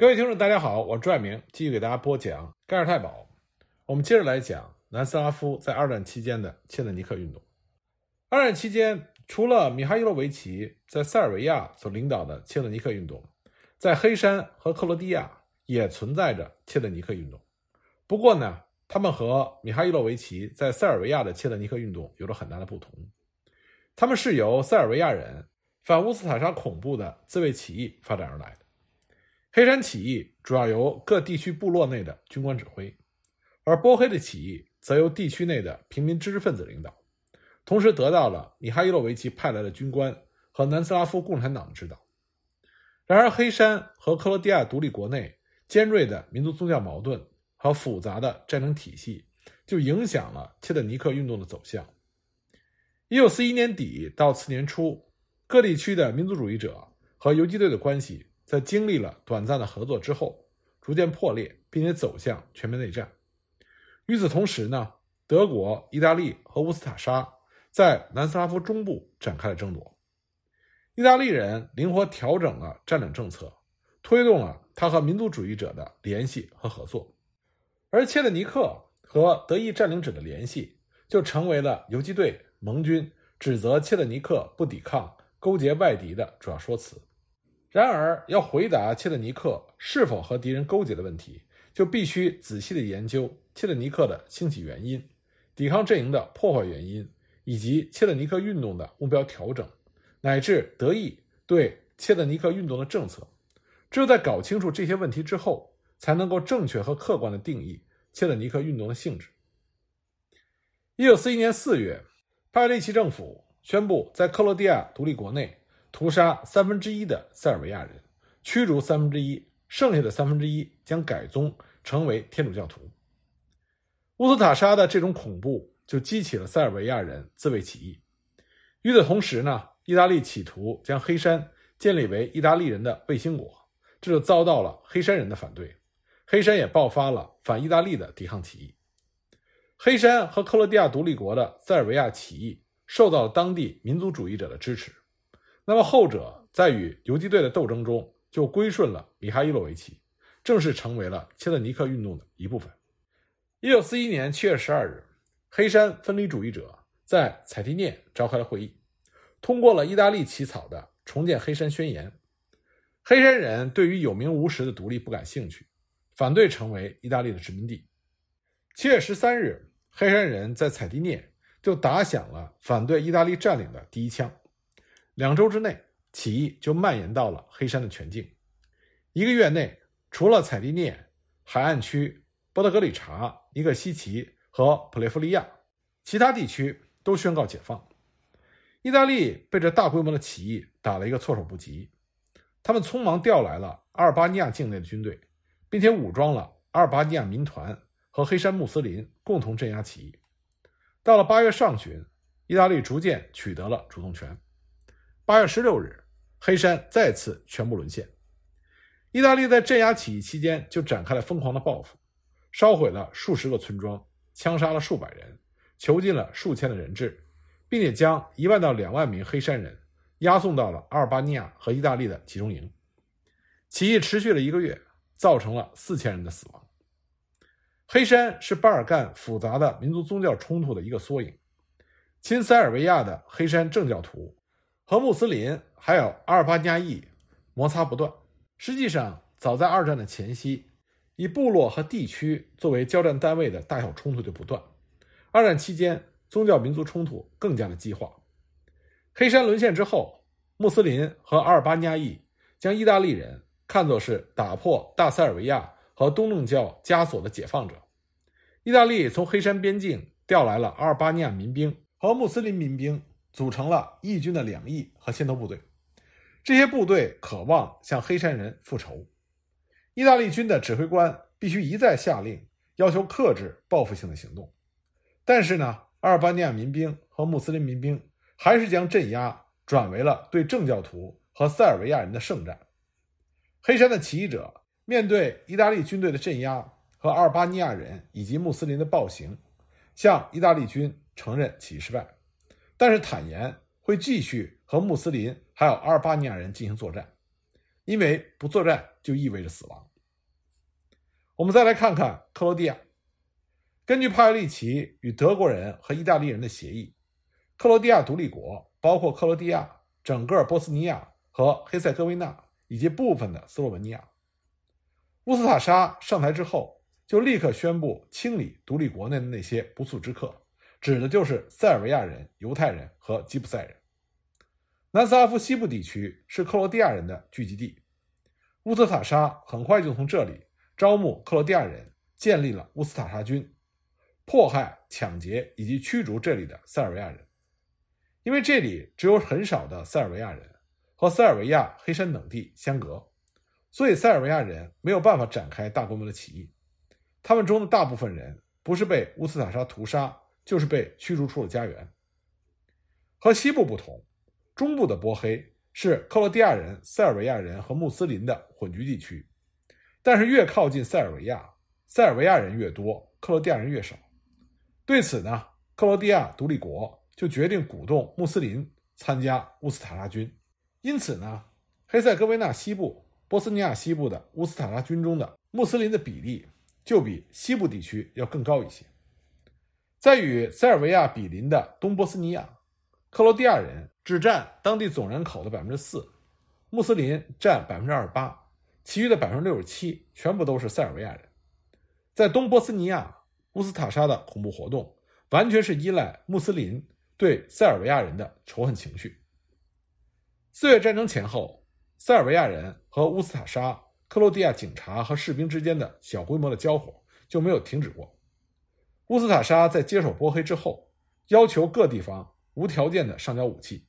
各位听众，大家好，我是朱爱明，继续给大家播讲盖尔太保。我们接着来讲南斯拉夫在二战期间的切特尼克运动。二战期间，除了米哈伊洛维奇在塞尔维亚所领导的切特尼克运动，在黑山和克罗地亚也存在着切特尼克运动。不过呢，他们和米哈伊洛维奇在塞尔维亚的切特尼克运动有着很大的不同。他们是由塞尔维亚人反乌斯塔沙恐怖的自卫起义发展而来的。黑山起义主要由各地区部落内的军官指挥，而波黑的起义则由地区内的平民知识分子领导，同时得到了米哈伊洛维奇派来的军官和南斯拉夫共产党的指导。然而，黑山和克罗地亚独立国内尖锐的民族宗教矛盾和复杂的战争体系，就影响了切特尼克运动的走向。一九四一年底到次年初，各地区的民族主义者和游击队的关系。在经历了短暂的合作之后，逐渐破裂，并且走向全面内战。与此同时呢，德国、意大利和乌斯塔沙在南斯拉夫中部展开了争夺。意大利人灵活调整了占领政策，推动了他和民族主义者的联系和合作，而切特尼克和德意占领者的联系就成为了游击队盟军指责切特尼克不抵抗、勾结外敌的主要说辞。然而，要回答切特尼克是否和敌人勾结的问题，就必须仔细的研究切特尼克的兴起原因、抵抗阵营的破坏原因，以及切特尼克运动的目标调整，乃至德意对切特尼克运动的政策。只有在搞清楚这些问题之后，才能够正确和客观的定义切特尼克运动的性质。一九四一年四月，帕维奇政府宣布在克罗地亚独立国内。屠杀三分之一的塞尔维亚人，驱逐三分之一，剩下的三分之一将改宗成为天主教徒。乌斯塔沙的这种恐怖就激起了塞尔维亚人自卫起义。与此同时呢，意大利企图将黑山建立为意大利人的卫星国，这就遭到了黑山人的反对。黑山也爆发了反意大利的抵抗起义。黑山和克罗地亚独立国的塞尔维亚起义受到了当地民族主义者的支持。那么后者在与游击队的斗争中就归顺了米哈伊洛维奇，正式成为了切特尼克运动的一部分。一九四一年七月十二日，黑山分离主义者在采蒂涅召开了会议，通过了意大利起草的重建黑山宣言。黑山人对于有名无实的独立不感兴趣，反对成为意大利的殖民地。七月十三日，黑山人在采蒂涅就打响了反对意大利占领的第一枪。两周之内，起义就蔓延到了黑山的全境。一个月内，除了采蒂涅海岸区、波德格里察、尼克西奇和普雷夫利亚，其他地区都宣告解放。意大利被这大规模的起义打了一个措手不及，他们匆忙调来了阿尔巴尼亚境内的军队，并且武装了阿尔巴尼亚民团和黑山穆斯林，共同镇压起义。到了八月上旬，意大利逐渐取得了主动权。八月十六日，黑山再次全部沦陷。意大利在镇压起义期间就展开了疯狂的报复，烧毁了数十个村庄，枪杀了数百人，囚禁了数千的人质，并且将一万到两万名黑山人押送到了阿尔巴尼亚和意大利的集中营。起义持续了一个月，造成了四千人的死亡。黑山是巴尔干复杂的民族宗教冲突的一个缩影。亲塞尔维亚的黑山正教徒。和穆斯林还有阿尔巴尼亚裔摩擦不断。实际上，早在二战的前夕，以部落和地区作为交战单位的大小冲突就不断。二战期间，宗教民族冲突更加的激化。黑山沦陷之后，穆斯林和阿尔巴尼亚裔将意大利人看作是打破大塞尔维亚和东正教枷锁的解放者。意大利从黑山边境调来了阿尔巴尼亚民兵和穆斯林民兵。组成了义军的两翼和先头部队，这些部队渴望向黑山人复仇。意大利军的指挥官必须一再下令，要求克制报复性的行动。但是呢，阿尔巴尼亚民兵和穆斯林民兵还是将镇压转为了对正教徒和塞尔维亚人的圣战。黑山的起义者面对意大利军队的镇压和阿尔巴尼亚人以及穆斯林的暴行，向意大利军承认起义失败。但是坦言会继续和穆斯林还有阿尔巴尼亚人进行作战，因为不作战就意味着死亡。我们再来看看克罗地亚。根据帕尤利奇与德国人和意大利人的协议，克罗地亚独立国包括克罗地亚、整个波斯尼亚和黑塞哥维那以及部分的斯洛文尼亚。乌斯塔沙上台之后，就立刻宣布清理独立国内的那些不速之客，指的就是塞尔维亚人、犹太人和吉普赛人。南斯拉夫西部地区是克罗地亚人的聚集地，乌斯塔沙很快就从这里招募克罗地亚人，建立了乌斯塔沙军，迫害、抢劫以及驱逐这里的塞尔维亚人。因为这里只有很少的塞尔维亚人，和塞尔维亚、黑山等地相隔，所以塞尔维亚人没有办法展开大规模的起义。他们中的大部分人不是被乌斯塔沙屠杀，就是被驱逐出了家园。和西部不同。中部的波黑是克罗地亚人、塞尔维亚人和穆斯林的混居地区，但是越靠近塞尔维亚，塞尔维亚人越多，克罗地亚人越少。对此呢，克罗地亚独立国就决定鼓动穆斯林参加乌斯塔拉军。因此呢，黑塞哥维那西部、波斯尼亚西部的乌斯塔拉军中的穆斯林的比例就比西部地区要更高一些。在与塞尔维亚比邻的东波斯尼亚，克罗地亚人。只占当地总人口的百分之四，穆斯林占百分之二十八，其余的百分之六十七全部都是塞尔维亚人。在东波斯尼亚，乌斯塔沙的恐怖活动完全是依赖穆斯林对塞尔维亚人的仇恨情绪。四月战争前后，塞尔维亚人和乌斯塔沙、克罗地亚警察和士兵之间的小规模的交火就没有停止过。乌斯塔沙在接手波黑之后，要求各地方无条件的上交武器。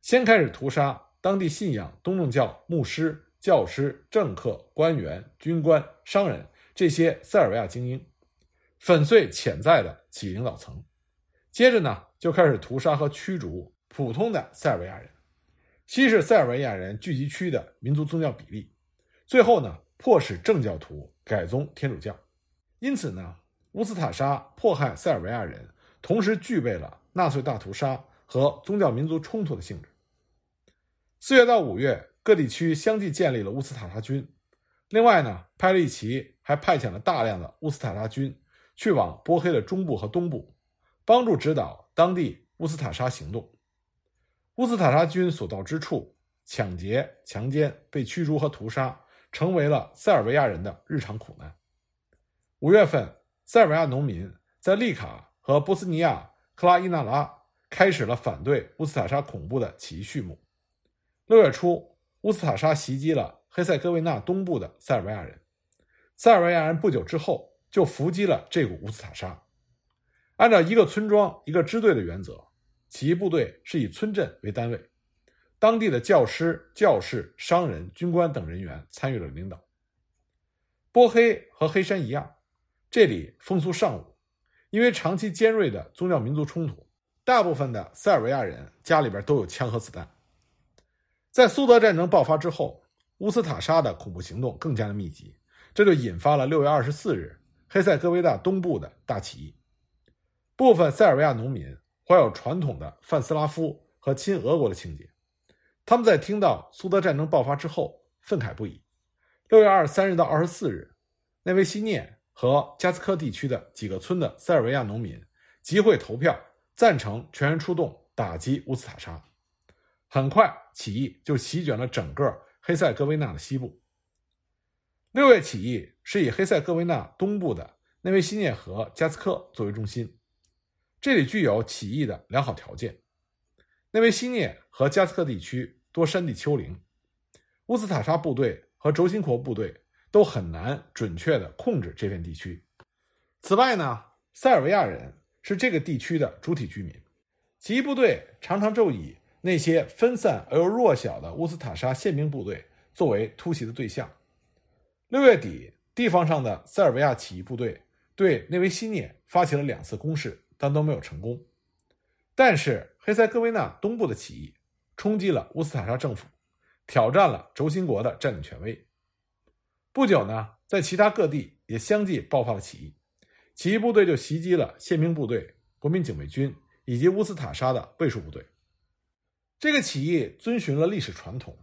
先开始屠杀当地信仰东正教牧师、教师、政客、官员、军官、商人这些塞尔维亚精英，粉碎潜在的起领导层。接着呢，就开始屠杀和驱逐普通的塞尔维亚人，稀释塞尔维亚人聚集区的民族宗教比例。最后呢，迫使正教徒改宗天主教。因此呢，乌斯塔沙迫害塞尔维亚人，同时具备了纳粹大屠杀。和宗教民族冲突的性质。四月到五月，各地区相继建立了乌斯塔沙军。另外呢，派利奇还派遣了大量的乌斯塔沙军去往波黑的中部和东部，帮助指导当地乌斯塔沙行动。乌斯塔沙军所到之处，抢劫、强奸、被驱逐和屠杀，成为了塞尔维亚人的日常苦难。五月份，塞尔维亚农民在利卡和波斯尼亚克拉伊纳拉。开始了反对乌斯塔沙恐怖的起义序幕。六月初，乌斯塔沙袭击了黑塞哥维那东部的塞尔维亚人。塞尔维亚人不久之后就伏击了这股乌斯塔沙。按照一个村庄一个支队的原则，起义部队是以村镇为单位，当地的教师、教士、商人、军官等人员参与了领导。波黑和黑山一样，这里风俗尚武，因为长期尖锐的宗教民族冲突。大部分的塞尔维亚人家里边都有枪和子弹。在苏德战争爆发之后，乌斯塔沙的恐怖行动更加的密集，这就引发了六月二十四日黑塞哥维纳东部的大起义。部分塞尔维亚农民怀有传统的泛斯拉夫和亲俄国的情节，他们在听到苏德战争爆发之后愤慨不已。六月二十三日到二十四日，内维西涅和加斯科地区的几个村的塞尔维亚农民集会投票。赞成全员出动打击乌斯塔沙，很快起义就席卷了整个黑塞哥维纳的西部。六月起义是以黑塞哥维纳东部的内维希涅河加斯科作为中心，这里具有起义的良好条件。内维希涅和加斯科地区多山地丘陵，乌斯塔沙部队和轴心国部队都很难准确的控制这片地区。此外呢，塞尔维亚人。是这个地区的主体居民，起义部队常常就以那些分散而又弱小的乌斯塔沙宪兵部队作为突袭的对象。六月底，地方上的塞尔维亚起义部队对内维希涅发起了两次攻势，但都没有成功。但是黑塞哥维那东部的起义冲击了乌斯塔沙政府，挑战了轴心国的占领权威。不久呢，在其他各地也相继爆发了起义。起义部队就袭击了宪兵部队、国民警卫军以及乌斯塔沙的卫戍部队。这个起义遵循了历史传统，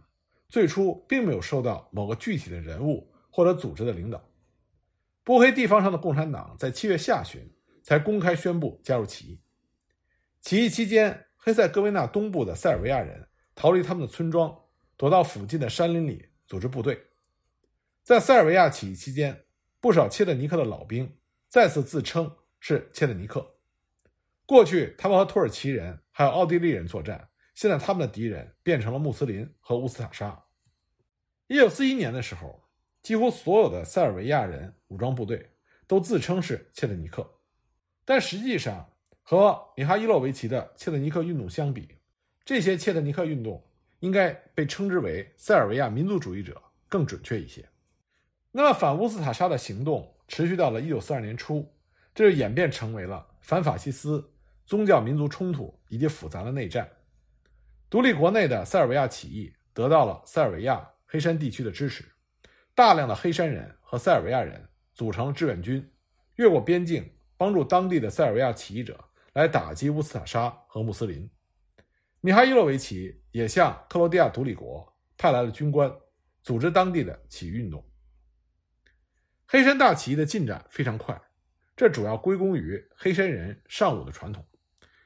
最初并没有受到某个具体的人物或者组织的领导。波黑地方上的共产党在七月下旬才公开宣布加入起义。起义期间，黑塞哥维那东部的塞尔维亚人逃离他们的村庄，躲到附近的山林里组织部队。在塞尔维亚起义期间，不少切特尼克的老兵再次自称是切特尼克。过去，他们和土耳其人还有奥地利人作战，现在他们的敌人变成了穆斯林和乌斯塔沙。一九四一年的时候，几乎所有的塞尔维亚人武装部队都自称是切特尼克，但实际上和米哈伊洛维奇的切特尼克运动相比，这些切特尼克运动应该被称之为塞尔维亚民族主义者更准确一些。那么，反乌斯塔沙的行动持续到了一九四二年初，这就演变成为了反法西斯。宗教民族冲突以及复杂的内战，独立国内的塞尔维亚起义得到了塞尔维亚黑山地区的支持，大量的黑山人和塞尔维亚人组成志愿军，越过边境帮助当地的塞尔维亚起义者来打击乌斯塔沙和穆斯林。米哈伊洛维奇也向克罗地亚独立国派来了军官，组织当地的起义运动。黑山大起义的进展非常快，这主要归功于黑山人尚武的传统。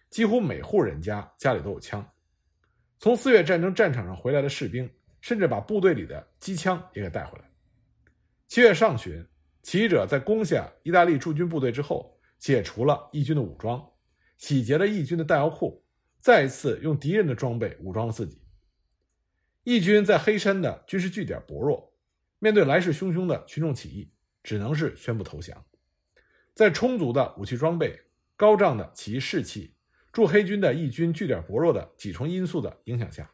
几乎每户人家家里都有枪。从四月战争战场上回来的士兵，甚至把部队里的机枪也给带回来。七月上旬，起义者在攻下意大利驻军部队之后，解除了义军的武装，洗劫了义军的弹药库，再一次用敌人的装备武装了自己。义军在黑山的军事据点薄弱，面对来势汹汹的群众起义，只能是宣布投降。在充足的武器装备、高涨的起义士气。驻黑军的义军据点薄弱的几重因素的影响下，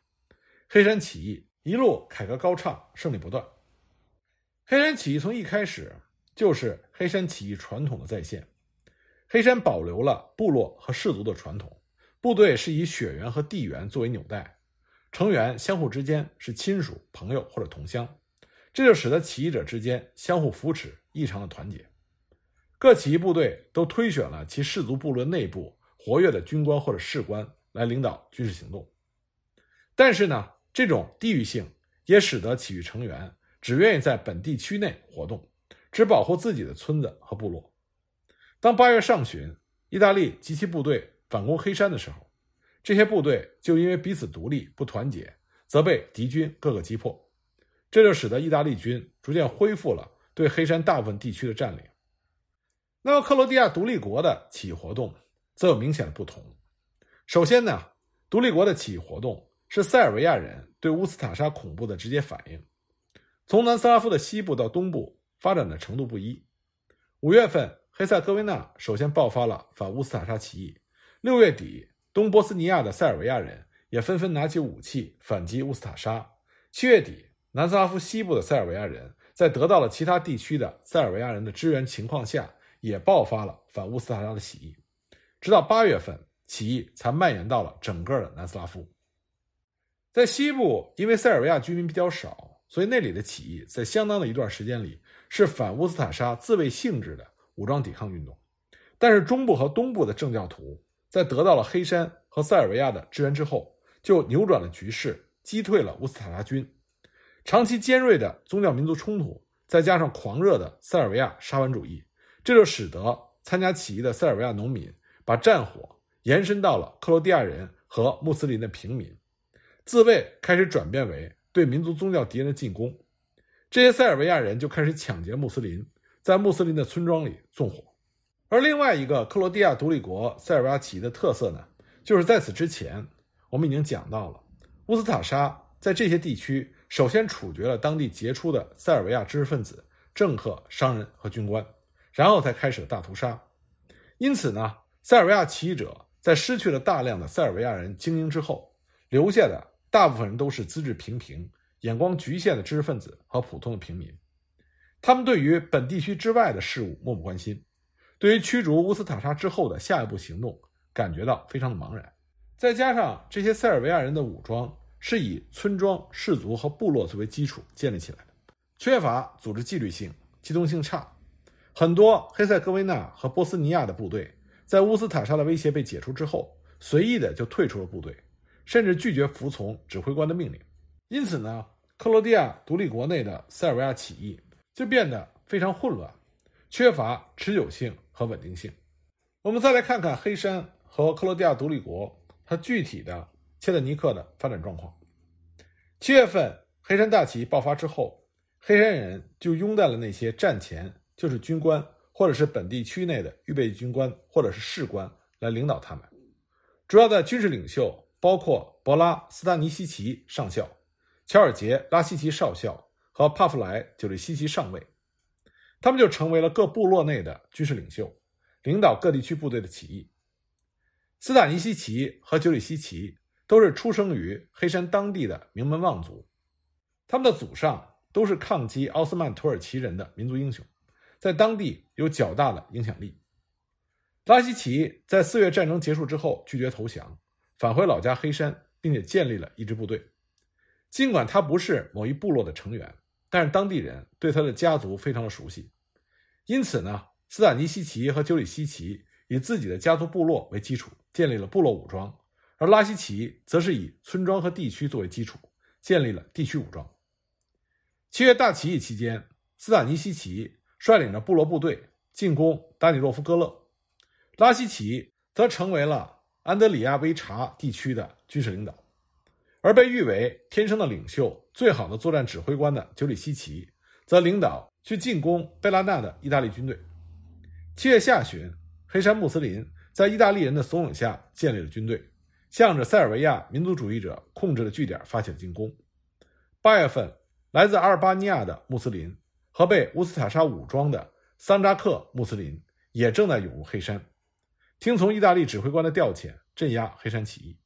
黑山起义一路凯歌高唱，胜利不断。黑山起义从一开始就是黑山起义传统的再现。黑山保留了部落和氏族的传统，部队是以血缘和地缘作为纽带，成员相互之间是亲属、朋友或者同乡，这就使得起义者之间相互扶持，异常的团结。各起义部队都推选了其氏族部落内部。活跃的军官或者士官来领导军事行动，但是呢，这种地域性也使得起义成员只愿意在本地区内活动，只保护自己的村子和部落。当八月上旬，意大利及其部队反攻黑山的时候，这些部队就因为彼此独立不团结，则被敌军各个击破，这就使得意大利军逐渐恢复了对黑山大部分地区的占领。那么，克罗地亚独立国的起义活动。则有明显的不同。首先呢，独立国的起义活动是塞尔维亚人对乌斯塔沙恐怖的直接反应，从南斯拉夫的西部到东部发展的程度不一。五月份，黑塞哥维那首先爆发了反乌斯塔沙起义；六月底，东波斯尼亚的塞尔维亚人也纷纷拿起武器反击乌斯塔沙；七月底，南斯拉夫西部的塞尔维亚人在得到了其他地区的塞尔维亚人的支援情况下，也爆发了反乌斯塔拉的起义。直到八月份，起义才蔓延到了整个的南斯拉夫。在西部，因为塞尔维亚居民比较少，所以那里的起义在相当的一段时间里是反乌斯塔沙自卫性质的武装抵抗运动。但是中部和东部的正教徒在得到了黑山和塞尔维亚的支援之后，就扭转了局势，击退了乌斯塔沙军。长期尖锐的宗教民族冲突，再加上狂热的塞尔维亚沙文主义，这就使得参加起义的塞尔维亚农民。把战火延伸到了克罗地亚人和穆斯林的平民，自卫开始转变为对民族宗教敌人的进攻。这些塞尔维亚人就开始抢劫穆斯林，在穆斯林的村庄里纵火。而另外一个克罗地亚独立国塞尔维亚起义的特色呢，就是在此之前我们已经讲到了，乌斯塔沙在这些地区首先处决了当地杰出的塞尔维亚知识分子、政客、商人和军官，然后才开始了大屠杀。因此呢。塞尔维亚起义者在失去了大量的塞尔维亚人精英之后，留下的大部分人都是资质平平、眼光局限的知识分子和普通的平民。他们对于本地区之外的事物漠不关心，对于驱逐乌斯塔沙之后的下一步行动感觉到非常的茫然。再加上这些塞尔维亚人的武装是以村庄、氏族和部落作为基础建立起来的，缺乏组织纪律性，机动性差，很多黑塞哥维那和波斯尼亚的部队。在乌斯塔沙的威胁被解除之后，随意的就退出了部队，甚至拒绝服从指挥官的命令。因此呢，克罗地亚独立国内的塞尔维亚起义就变得非常混乱，缺乏持久性和稳定性。我们再来看看黑山和克罗地亚独立国它具体的切特尼克的发展状况。七月份黑山大起义爆发之后，黑山人就拥戴了那些战前就是军官或者是本地区内的预备军官或者是士官来领导他们。主要的军事领袖包括博拉斯达尼西奇上校、乔尔杰拉西奇少校和帕夫莱久利西奇上尉，他们就成为了各部落内的军事领袖。领导各地区部队的起义。斯坦尼西奇和久里西奇都是出生于黑山当地的名门望族，他们的祖上都是抗击奥斯曼土耳其人的民族英雄，在当地有较大的影响力。拉希奇在四月战争结束之后拒绝投降，返回老家黑山，并且建立了一支部队。尽管他不是某一部落的成员，但是当地人对他的家族非常的熟悉，因此呢。斯坦尼西奇和久里西奇以自己的家族部落为基础，建立了部落武装；而拉希奇则是以村庄和地区作为基础，建立了地区武装。七月大起义期间，斯坦尼西奇率领着部落部队进攻达尼洛夫戈勒，拉希奇则成为了安德里亚威查地区的军事领导，而被誉为天生的领袖、最好的作战指挥官的久里西奇则领导去进攻贝拉纳的意大利军队。七月下旬，黑山穆斯林在意大利人的怂恿下建立了军队，向着塞尔维亚民族主义者控制的据点发起了进攻。八月份，来自阿尔巴尼亚的穆斯林和被乌斯塔沙武装的桑扎克穆斯林也正在涌入黑山，听从意大利指挥官的调遣，镇压黑山起义。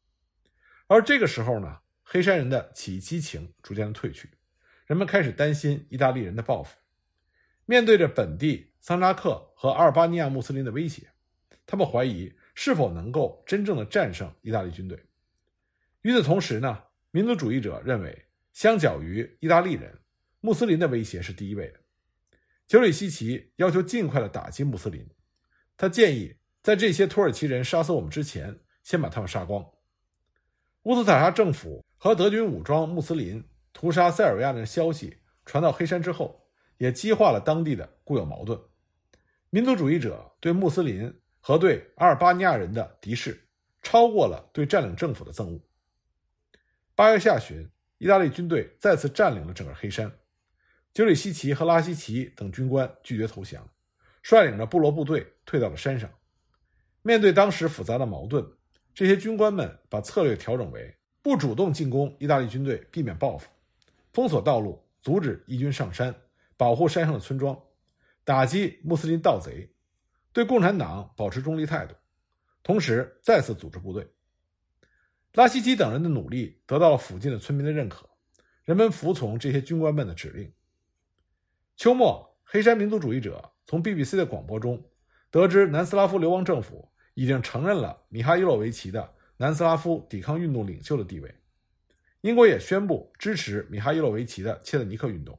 而这个时候呢，黑山人的起义激情逐渐的褪去，人们开始担心意大利人的报复。面对着本地桑扎克和阿尔巴尼亚穆斯林的威胁，他们怀疑是否能够真正的战胜意大利军队。与此同时呢，民族主义者认为，相较于意大利人，穆斯林的威胁是第一位的。久里希奇要求尽快的打击穆斯林，他建议在这些土耳其人杀死我们之前，先把他们杀光。乌斯塔沙政府和德军武装穆斯林屠杀塞尔维亚人的消息传到黑山之后。也激化了当地的固有矛盾，民族主义者对穆斯林和对阿尔巴尼亚人的敌视，超过了对占领政府的憎恶。八月下旬，意大利军队再次占领了整个黑山，久里希奇和拉希奇等军官拒绝投降，率领着部落部队退到了山上。面对当时复杂的矛盾，这些军官们把策略调整为不主动进攻意大利军队，避免报复，封锁道路，阻止义军上山。保护山上的村庄，打击穆斯林盗贼，对共产党保持中立态度，同时再次组织部队。拉希奇等人的努力得到了附近的村民的认可，人们服从这些军官们的指令。秋末，黑山民族主义者从 BBC 的广播中得知，南斯拉夫流亡政府已经承认了米哈伊洛维奇的南斯拉夫抵抗运动领袖的地位。英国也宣布支持米哈伊洛维奇的切特尼克运动。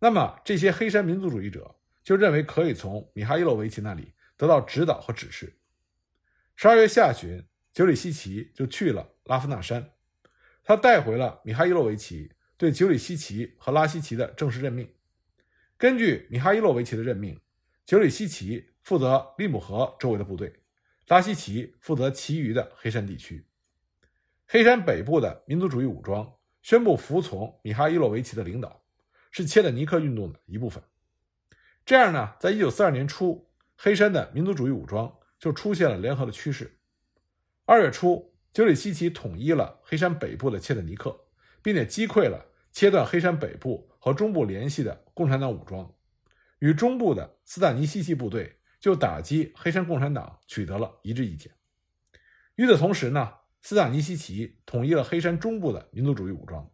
那么，这些黑山民族主义者就认为可以从米哈伊洛维奇那里得到指导和指示。十二月下旬，久里希奇就去了拉夫纳山，他带回了米哈伊洛维奇对久里希奇和拉希奇的正式任命。根据米哈伊洛维奇的任命，久里希奇负责利姆河周围的部队，拉希奇负责其余的黑山地区。黑山北部的民族主义武装宣布服从米哈伊洛维奇的领导。是切特尼克运动的一部分。这样呢，在一九四二年初，黑山的民族主义武装就出现了联合的趋势。二月初，久里希奇统一了黑山北部的切特尼克，并且击溃了切断黑山北部和中部联系的共产党武装，与中部的斯坦尼西奇部队就打击黑山共产党取得了一致意见。与此同时呢，斯坦尼西奇统一了黑山中部的民族主义武装，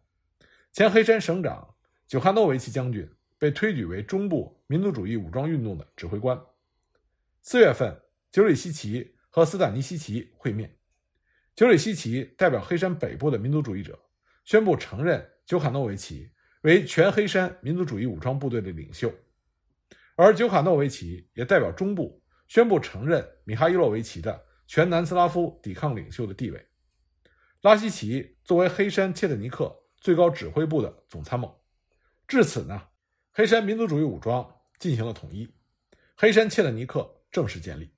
前黑山省长。久哈诺维奇将军被推举为中部民族主义武装运动的指挥官。四月份，久里希奇和斯坦尼西奇会面。久里希奇代表黑山北部的民族主义者，宣布承认久卡诺维奇为全黑山民族主义武装部队的领袖，而久卡诺维奇也代表中部宣布承认米哈伊洛维奇的全南斯拉夫抵抗领袖的地位。拉希奇作为黑山切特尼克最高指挥部的总参谋。至此呢，黑山民族主义武装进行了统一，黑山切勒尼克正式建立。